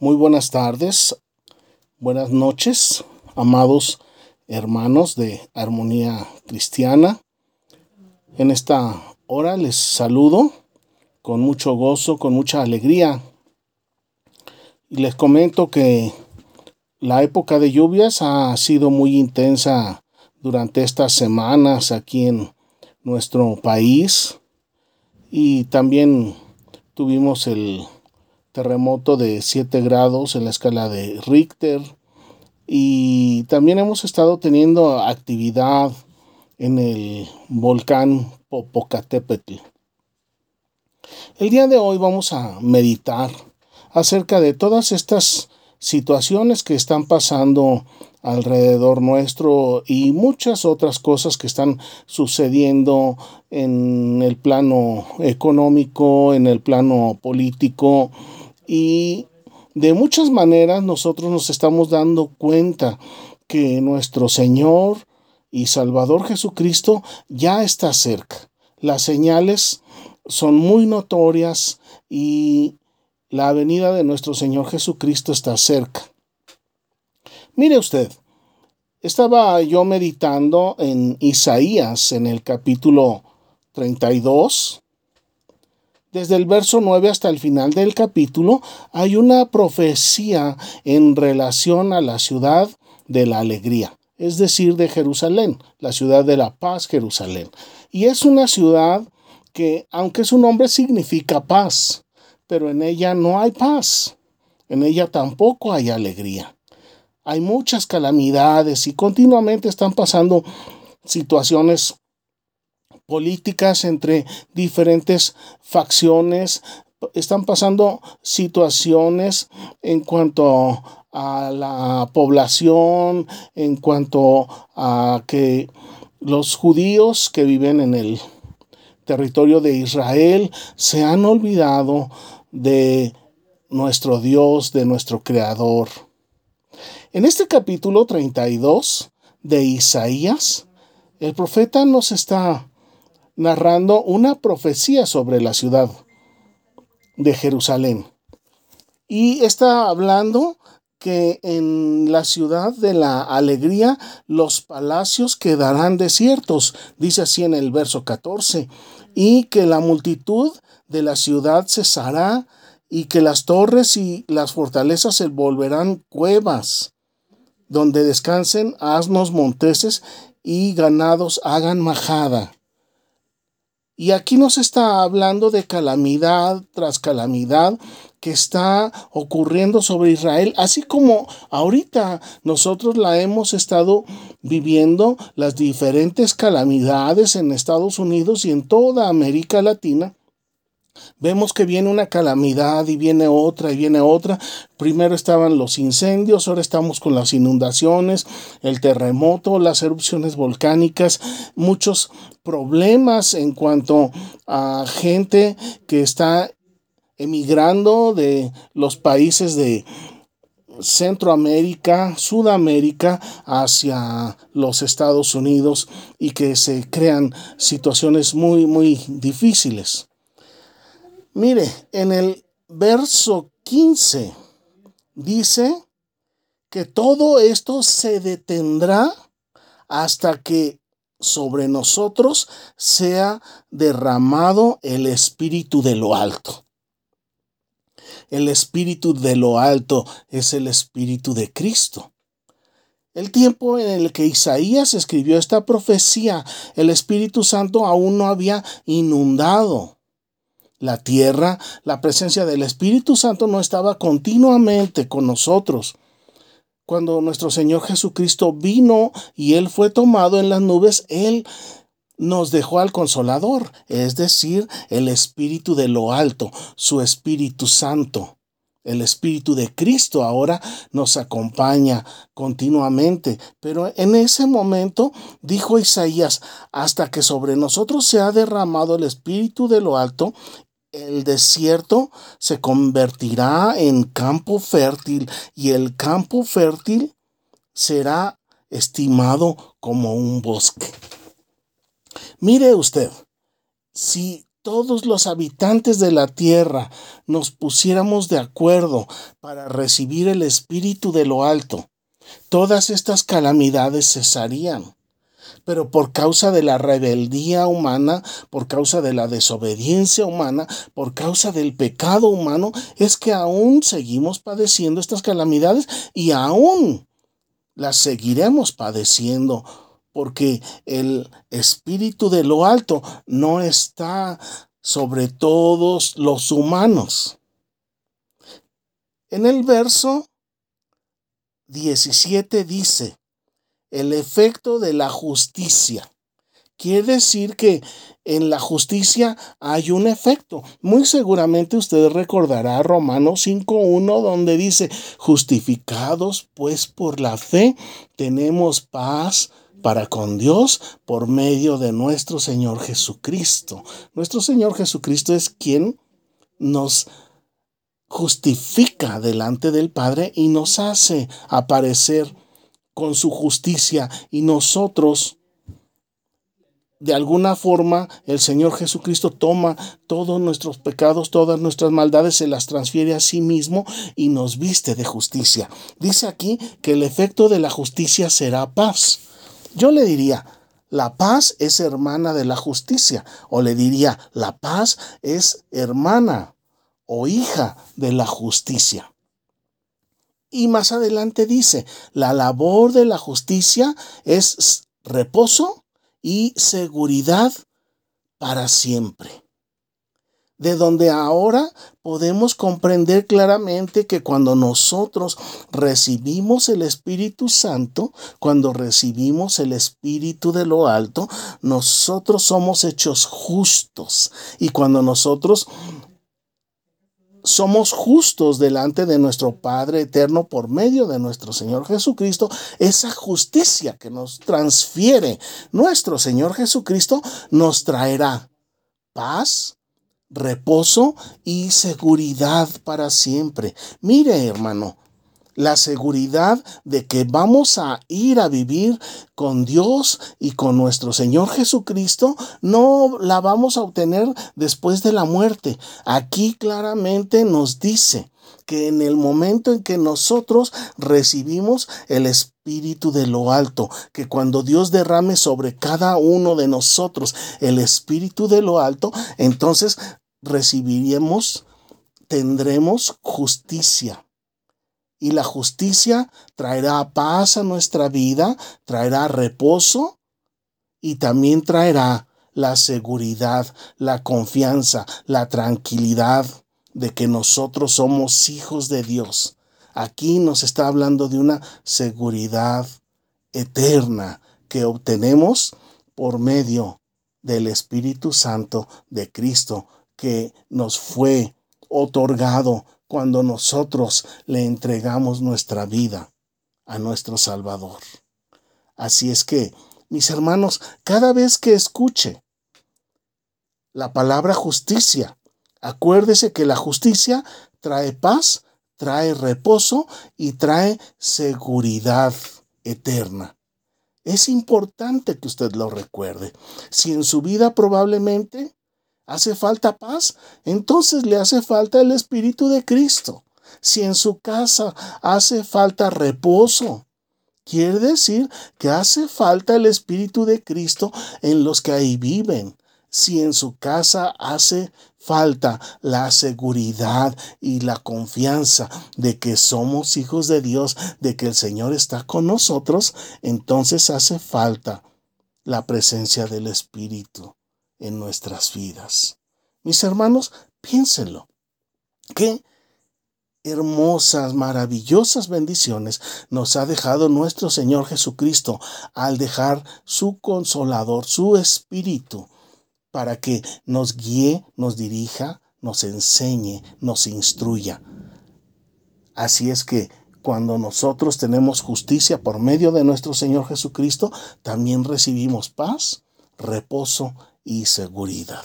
Muy buenas tardes, buenas noches, amados hermanos de Armonía Cristiana. En esta hora les saludo con mucho gozo, con mucha alegría. Y les comento que la época de lluvias ha sido muy intensa durante estas semanas aquí en nuestro país y también tuvimos el terremoto de 7 grados en la escala de Richter y también hemos estado teniendo actividad en el volcán Popocatépetl. El día de hoy vamos a meditar acerca de todas estas situaciones que están pasando alrededor nuestro y muchas otras cosas que están sucediendo en el plano económico, en el plano político y de muchas maneras nosotros nos estamos dando cuenta que nuestro Señor y Salvador Jesucristo ya está cerca. Las señales son muy notorias y la venida de nuestro Señor Jesucristo está cerca. Mire usted, estaba yo meditando en Isaías en el capítulo 32 desde el verso 9 hasta el final del capítulo hay una profecía en relación a la ciudad de la alegría, es decir, de Jerusalén, la ciudad de la paz, Jerusalén. Y es una ciudad que, aunque su nombre significa paz, pero en ella no hay paz, en ella tampoco hay alegría. Hay muchas calamidades y continuamente están pasando situaciones políticas entre diferentes facciones, están pasando situaciones en cuanto a la población, en cuanto a que los judíos que viven en el territorio de Israel se han olvidado de nuestro Dios, de nuestro Creador. En este capítulo 32 de Isaías, el profeta nos está narrando una profecía sobre la ciudad de Jerusalén. Y está hablando que en la ciudad de la alegría los palacios quedarán desiertos, dice así en el verso 14, y que la multitud de la ciudad cesará y que las torres y las fortalezas se volverán cuevas, donde descansen asnos monteses y ganados hagan majada. Y aquí nos está hablando de calamidad tras calamidad que está ocurriendo sobre Israel, así como ahorita nosotros la hemos estado viviendo las diferentes calamidades en Estados Unidos y en toda América Latina Vemos que viene una calamidad y viene otra y viene otra. Primero estaban los incendios, ahora estamos con las inundaciones, el terremoto, las erupciones volcánicas, muchos problemas en cuanto a gente que está emigrando de los países de Centroamérica, Sudamérica hacia los Estados Unidos y que se crean situaciones muy, muy difíciles. Mire, en el verso 15 dice que todo esto se detendrá hasta que sobre nosotros sea derramado el espíritu de lo alto. El espíritu de lo alto es el espíritu de Cristo. El tiempo en el que Isaías escribió esta profecía, el Espíritu Santo aún no había inundado la tierra, la presencia del Espíritu Santo no estaba continuamente con nosotros. Cuando nuestro Señor Jesucristo vino y Él fue tomado en las nubes, Él nos dejó al consolador, es decir, el Espíritu de lo alto, su Espíritu Santo. El Espíritu de Cristo ahora nos acompaña continuamente. Pero en ese momento dijo Isaías, hasta que sobre nosotros se ha derramado el Espíritu de lo alto, el desierto se convertirá en campo fértil y el campo fértil será estimado como un bosque. Mire usted, si todos los habitantes de la tierra nos pusiéramos de acuerdo para recibir el Espíritu de lo alto, todas estas calamidades cesarían. Pero por causa de la rebeldía humana, por causa de la desobediencia humana, por causa del pecado humano, es que aún seguimos padeciendo estas calamidades y aún las seguiremos padeciendo porque el espíritu de lo alto no está sobre todos los humanos. En el verso 17 dice, el efecto de la justicia. Quiere decir que en la justicia hay un efecto. Muy seguramente usted recordará Romanos 5.1 donde dice, justificados pues por la fe, tenemos paz para con Dios por medio de nuestro Señor Jesucristo. Nuestro Señor Jesucristo es quien nos justifica delante del Padre y nos hace aparecer con su justicia y nosotros de alguna forma el Señor Jesucristo toma todos nuestros pecados, todas nuestras maldades, se las transfiere a sí mismo y nos viste de justicia. Dice aquí que el efecto de la justicia será paz. Yo le diría, la paz es hermana de la justicia. O le diría, la paz es hermana o hija de la justicia. Y más adelante dice, la labor de la justicia es reposo y seguridad para siempre de donde ahora podemos comprender claramente que cuando nosotros recibimos el Espíritu Santo, cuando recibimos el Espíritu de lo alto, nosotros somos hechos justos. Y cuando nosotros somos justos delante de nuestro Padre eterno por medio de nuestro Señor Jesucristo, esa justicia que nos transfiere nuestro Señor Jesucristo nos traerá paz, reposo y seguridad para siempre. Mire, hermano, la seguridad de que vamos a ir a vivir con Dios y con nuestro Señor Jesucristo, no la vamos a obtener después de la muerte. Aquí claramente nos dice que en el momento en que nosotros recibimos el Espíritu de lo alto, que cuando Dios derrame sobre cada uno de nosotros el Espíritu de lo alto, entonces recibiremos, tendremos justicia. Y la justicia traerá paz a nuestra vida, traerá reposo y también traerá la seguridad, la confianza, la tranquilidad de que nosotros somos hijos de Dios. Aquí nos está hablando de una seguridad eterna que obtenemos por medio del Espíritu Santo de Cristo que nos fue otorgado cuando nosotros le entregamos nuestra vida a nuestro Salvador. Así es que, mis hermanos, cada vez que escuche la palabra justicia, acuérdese que la justicia trae paz, trae reposo y trae seguridad eterna. Es importante que usted lo recuerde. Si en su vida probablemente ¿Hace falta paz? Entonces le hace falta el Espíritu de Cristo. Si en su casa hace falta reposo, quiere decir que hace falta el Espíritu de Cristo en los que ahí viven. Si en su casa hace falta la seguridad y la confianza de que somos hijos de Dios, de que el Señor está con nosotros, entonces hace falta la presencia del Espíritu en nuestras vidas. Mis hermanos, piénsenlo. Qué hermosas, maravillosas bendiciones nos ha dejado nuestro Señor Jesucristo al dejar su consolador, su espíritu, para que nos guíe, nos dirija, nos enseñe, nos instruya. Así es que cuando nosotros tenemos justicia por medio de nuestro Señor Jesucristo, también recibimos paz, reposo y seguridad.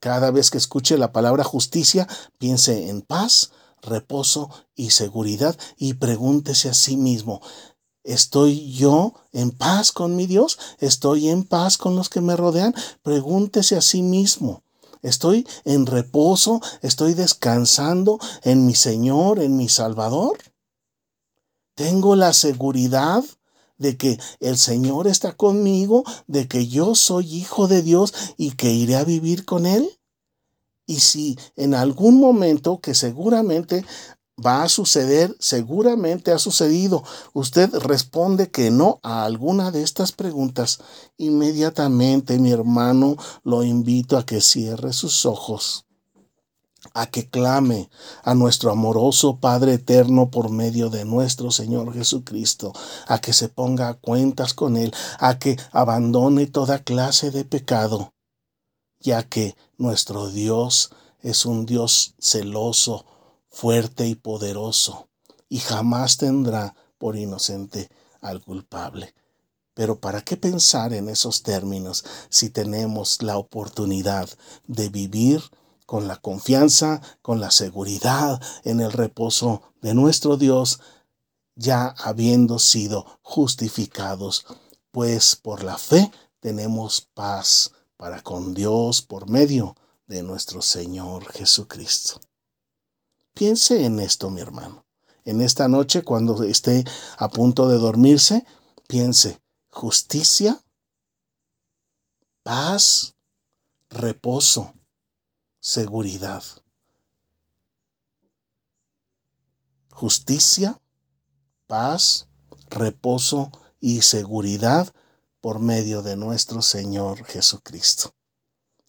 Cada vez que escuche la palabra justicia, piense en paz, reposo y seguridad y pregúntese a sí mismo, ¿estoy yo en paz con mi Dios? ¿Estoy en paz con los que me rodean? Pregúntese a sí mismo. Estoy en reposo, estoy descansando en mi Señor, en mi Salvador. Tengo la seguridad de que el Señor está conmigo, de que yo soy hijo de Dios y que iré a vivir con Él. Y si en algún momento, que seguramente va a suceder, seguramente ha sucedido, usted responde que no a alguna de estas preguntas, inmediatamente mi hermano lo invito a que cierre sus ojos a que clame a nuestro amoroso Padre eterno por medio de nuestro Señor Jesucristo, a que se ponga a cuentas con Él, a que abandone toda clase de pecado, ya que nuestro Dios es un Dios celoso, fuerte y poderoso, y jamás tendrá por inocente al culpable. Pero ¿para qué pensar en esos términos si tenemos la oportunidad de vivir con la confianza, con la seguridad en el reposo de nuestro Dios, ya habiendo sido justificados, pues por la fe tenemos paz para con Dios por medio de nuestro Señor Jesucristo. Piense en esto, mi hermano. En esta noche, cuando esté a punto de dormirse, piense, justicia, paz, reposo, seguridad. Justicia, paz, reposo y seguridad por medio de nuestro Señor Jesucristo.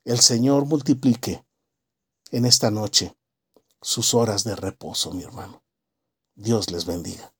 El Señor multiplique en esta noche sus horas de reposo, mi hermano. Dios les bendiga.